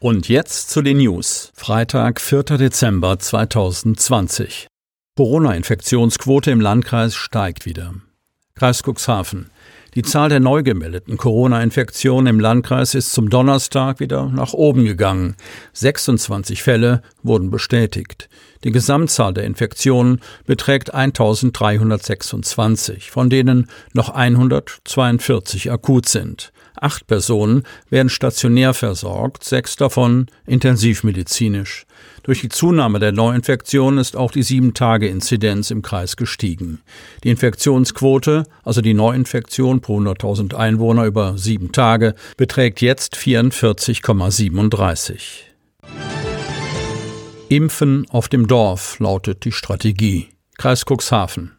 Und jetzt zu den News. Freitag, 4. Dezember 2020. Corona-Infektionsquote im Landkreis steigt wieder. Kreis Cuxhaven. Die Zahl der neu gemeldeten Corona-Infektionen im Landkreis ist zum Donnerstag wieder nach oben gegangen. 26 Fälle wurden bestätigt. Die Gesamtzahl der Infektionen beträgt 1326, von denen noch 142 akut sind. Acht Personen werden stationär versorgt, sechs davon intensivmedizinisch. Durch die Zunahme der Neuinfektionen ist auch die Sieben-Tage-Inzidenz im Kreis gestiegen. Die Infektionsquote, also die Neuinfektion pro 100.000 Einwohner über sieben Tage, beträgt jetzt 44,37. Impfen auf dem Dorf lautet die Strategie. Kreis Cuxhaven.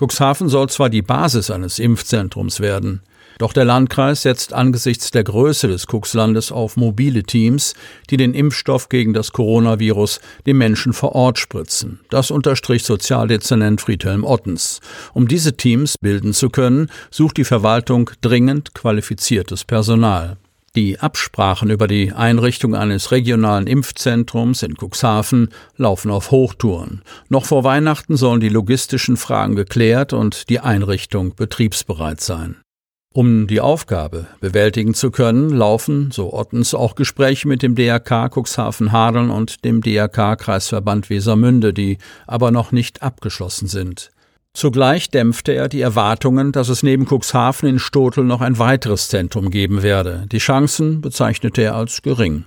Cuxhaven soll zwar die Basis eines Impfzentrums werden, doch der Landkreis setzt angesichts der Größe des Cuxlandes auf mobile Teams, die den Impfstoff gegen das Coronavirus den Menschen vor Ort spritzen. Das unterstrich Sozialdezernent Friedhelm Ottens. Um diese Teams bilden zu können, sucht die Verwaltung dringend qualifiziertes Personal. Die Absprachen über die Einrichtung eines regionalen Impfzentrums in Cuxhaven laufen auf Hochtouren. Noch vor Weihnachten sollen die logistischen Fragen geklärt und die Einrichtung betriebsbereit sein. Um die Aufgabe bewältigen zu können, laufen, so Ottens, auch Gespräche mit dem DRK Cuxhaven-Hadeln und dem DRK Kreisverband Wesermünde, die aber noch nicht abgeschlossen sind. Zugleich dämpfte er die Erwartungen, dass es neben Cuxhaven in Stotel noch ein weiteres Zentrum geben werde. Die Chancen bezeichnete er als gering.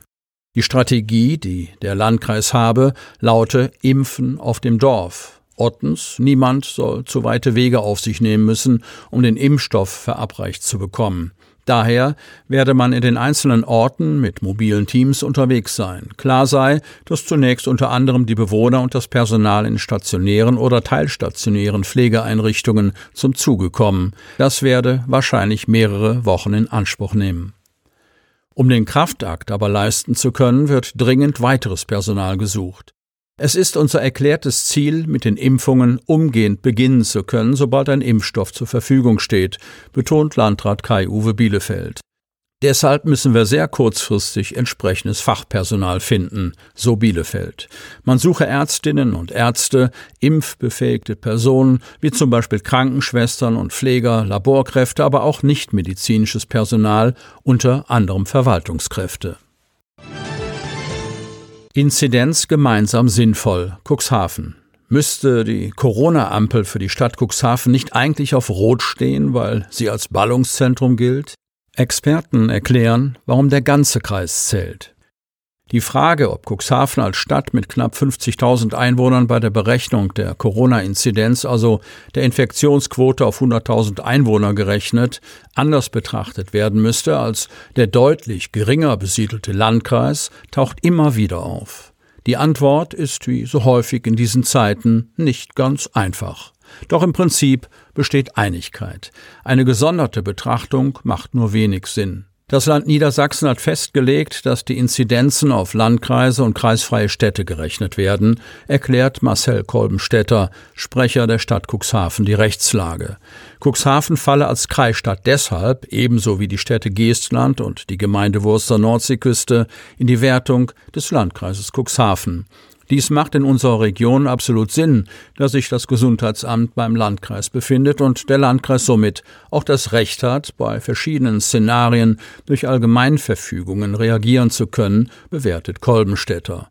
Die Strategie, die der Landkreis habe, laute Impfen auf dem Dorf. Ottens, niemand soll zu weite Wege auf sich nehmen müssen, um den Impfstoff verabreicht zu bekommen. Daher werde man in den einzelnen Orten mit mobilen Teams unterwegs sein. Klar sei, dass zunächst unter anderem die Bewohner und das Personal in stationären oder teilstationären Pflegeeinrichtungen zum Zuge kommen. Das werde wahrscheinlich mehrere Wochen in Anspruch nehmen. Um den Kraftakt aber leisten zu können, wird dringend weiteres Personal gesucht. Es ist unser erklärtes Ziel, mit den Impfungen umgehend beginnen zu können, sobald ein Impfstoff zur Verfügung steht, betont Landrat Kai-Uwe Bielefeld. Deshalb müssen wir sehr kurzfristig entsprechendes Fachpersonal finden, so Bielefeld. Man suche Ärztinnen und Ärzte, impfbefähigte Personen, wie zum Beispiel Krankenschwestern und Pfleger, Laborkräfte, aber auch nichtmedizinisches Personal, unter anderem Verwaltungskräfte. Inzidenz gemeinsam sinnvoll. Cuxhaven. Müsste die Corona-Ampel für die Stadt Cuxhaven nicht eigentlich auf Rot stehen, weil sie als Ballungszentrum gilt? Experten erklären, warum der ganze Kreis zählt. Die Frage, ob Cuxhaven als Stadt mit knapp 50.000 Einwohnern bei der Berechnung der Corona-Inzidenz, also der Infektionsquote auf 100.000 Einwohner gerechnet, anders betrachtet werden müsste als der deutlich geringer besiedelte Landkreis, taucht immer wieder auf. Die Antwort ist wie so häufig in diesen Zeiten nicht ganz einfach. Doch im Prinzip besteht Einigkeit. Eine gesonderte Betrachtung macht nur wenig Sinn. Das Land Niedersachsen hat festgelegt, dass die Inzidenzen auf Landkreise und kreisfreie Städte gerechnet werden, erklärt Marcel Kolbenstädter, Sprecher der Stadt Cuxhaven, die Rechtslage. Cuxhaven falle als Kreisstadt deshalb, ebenso wie die Städte Geestland und die Gemeinde Wurster Nordseeküste, in die Wertung des Landkreises Cuxhaven. Dies macht in unserer Region absolut Sinn, da sich das Gesundheitsamt beim Landkreis befindet und der Landkreis somit auch das Recht hat, bei verschiedenen Szenarien durch Allgemeinverfügungen reagieren zu können, bewertet Kolbenstädter.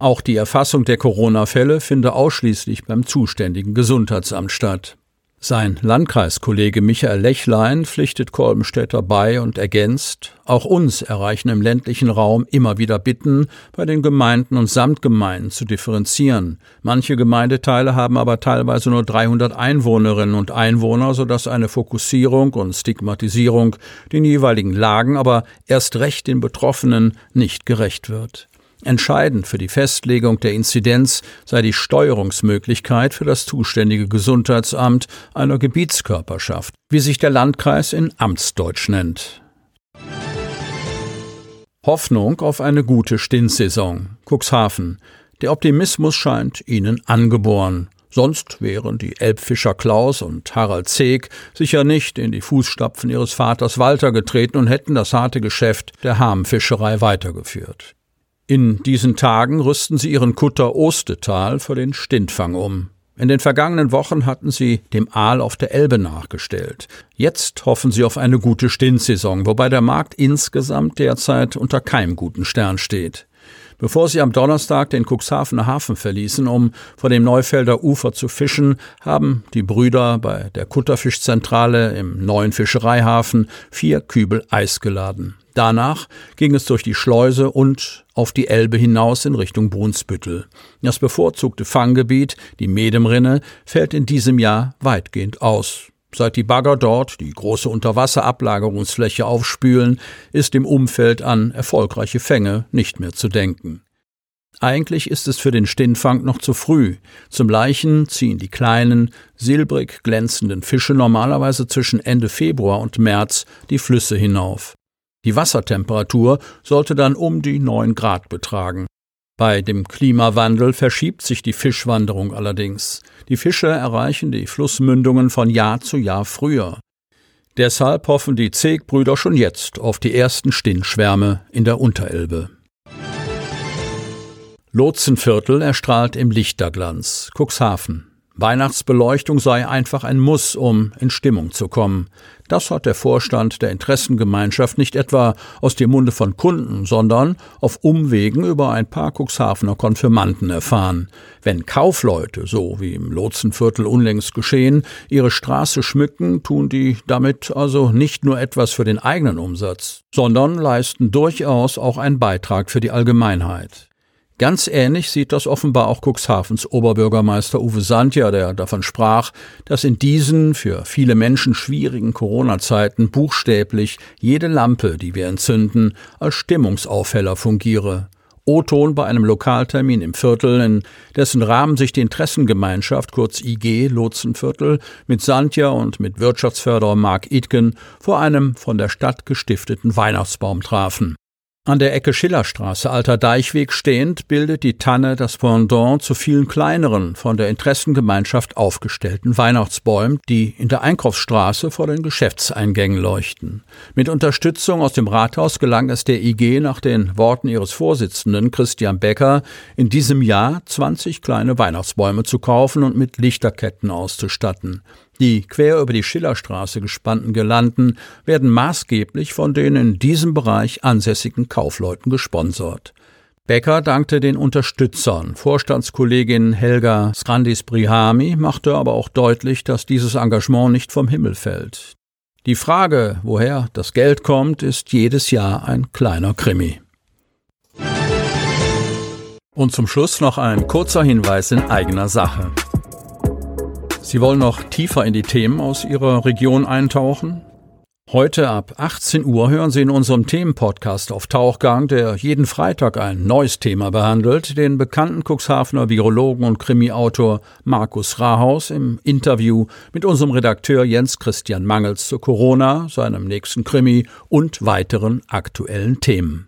Auch die Erfassung der Corona-Fälle finde ausschließlich beim zuständigen Gesundheitsamt statt. Sein Landkreiskollege Michael Lechlein pflichtet Kolbenstädter bei und ergänzt, auch uns erreichen im ländlichen Raum immer wieder Bitten, bei den Gemeinden und Samtgemeinden zu differenzieren. Manche Gemeindeteile haben aber teilweise nur 300 Einwohnerinnen und Einwohner, sodass eine Fokussierung und Stigmatisierung den jeweiligen Lagen, aber erst recht den Betroffenen nicht gerecht wird. Entscheidend für die Festlegung der Inzidenz sei die Steuerungsmöglichkeit für das zuständige Gesundheitsamt einer Gebietskörperschaft, wie sich der Landkreis in Amtsdeutsch nennt. Hoffnung auf eine gute Stintsaison. Cuxhaven. Der Optimismus scheint ihnen angeboren. Sonst wären die Elbfischer Klaus und Harald Zeeg sicher nicht in die Fußstapfen ihres Vaters Walter getreten und hätten das harte Geschäft der Harmfischerei weitergeführt. In diesen Tagen rüsten sie ihren Kutter Ostetal für den Stintfang um. In den vergangenen Wochen hatten sie dem Aal auf der Elbe nachgestellt. Jetzt hoffen sie auf eine gute Stintsaison, wobei der Markt insgesamt derzeit unter keinem guten Stern steht. Bevor sie am Donnerstag den Cuxhavener Hafen verließen, um vor dem Neufelder Ufer zu fischen, haben die Brüder bei der Kutterfischzentrale im neuen Fischereihafen vier Kübel Eis geladen. Danach ging es durch die Schleuse und auf die Elbe hinaus in Richtung Brunsbüttel. Das bevorzugte Fanggebiet, die Medemrinne, fällt in diesem Jahr weitgehend aus. Seit die Bagger dort die große Unterwasserablagerungsfläche aufspülen, ist im Umfeld an erfolgreiche Fänge nicht mehr zu denken. Eigentlich ist es für den Stinnfang noch zu früh. Zum Leichen ziehen die kleinen, silbrig glänzenden Fische normalerweise zwischen Ende Februar und März die Flüsse hinauf. Die Wassertemperatur sollte dann um die 9 Grad betragen. Bei dem Klimawandel verschiebt sich die Fischwanderung allerdings. Die Fische erreichen die Flussmündungen von Jahr zu Jahr früher. Deshalb hoffen die Zegbrüder schon jetzt auf die ersten Stinnschwärme in der Unterelbe. Lotsenviertel erstrahlt im Lichterglanz. Cuxhaven. Weihnachtsbeleuchtung sei einfach ein Muss, um in Stimmung zu kommen. Das hat der Vorstand der Interessengemeinschaft nicht etwa aus dem Munde von Kunden, sondern auf Umwegen über ein paar Cuxhavener Konfirmanden erfahren. Wenn Kaufleute, so wie im Lotsenviertel unlängst geschehen, ihre Straße schmücken, tun die damit also nicht nur etwas für den eigenen Umsatz, sondern leisten durchaus auch einen Beitrag für die Allgemeinheit. Ganz ähnlich sieht das offenbar auch Cuxhavens Oberbürgermeister Uwe Sandja, der davon sprach, dass in diesen für viele Menschen schwierigen Corona-Zeiten buchstäblich jede Lampe, die wir entzünden, als Stimmungsaufheller fungiere. O-Ton bei einem Lokaltermin im Viertel, in dessen Rahmen sich die Interessengemeinschaft, kurz IG Lotsenviertel, mit Sandja und mit Wirtschaftsförderer Mark Itken vor einem von der Stadt gestifteten Weihnachtsbaum trafen. An der Ecke Schillerstraße, Alter Deichweg stehend, bildet die Tanne das Pendant zu vielen kleineren, von der Interessengemeinschaft aufgestellten Weihnachtsbäumen, die in der Einkaufsstraße vor den Geschäftseingängen leuchten. Mit Unterstützung aus dem Rathaus gelang es der IG nach den Worten ihres Vorsitzenden Christian Becker, in diesem Jahr 20 kleine Weihnachtsbäume zu kaufen und mit Lichterketten auszustatten. Die quer über die Schillerstraße gespannten Girlanden werden maßgeblich von den in diesem Bereich ansässigen Kaufleuten gesponsert. Becker dankte den Unterstützern. Vorstandskollegin Helga Skrandis-Brihami machte aber auch deutlich, dass dieses Engagement nicht vom Himmel fällt. Die Frage, woher das Geld kommt, ist jedes Jahr ein kleiner Krimi. Und zum Schluss noch ein kurzer Hinweis in eigener Sache. Sie wollen noch tiefer in die Themen aus Ihrer Region eintauchen? Heute ab 18 Uhr hören Sie in unserem Themenpodcast auf Tauchgang, der jeden Freitag ein neues Thema behandelt, den bekannten Cuxhavener Virologen und Krimiautor Markus Rahaus im Interview mit unserem Redakteur Jens Christian Mangels zu Corona, seinem nächsten Krimi und weiteren aktuellen Themen.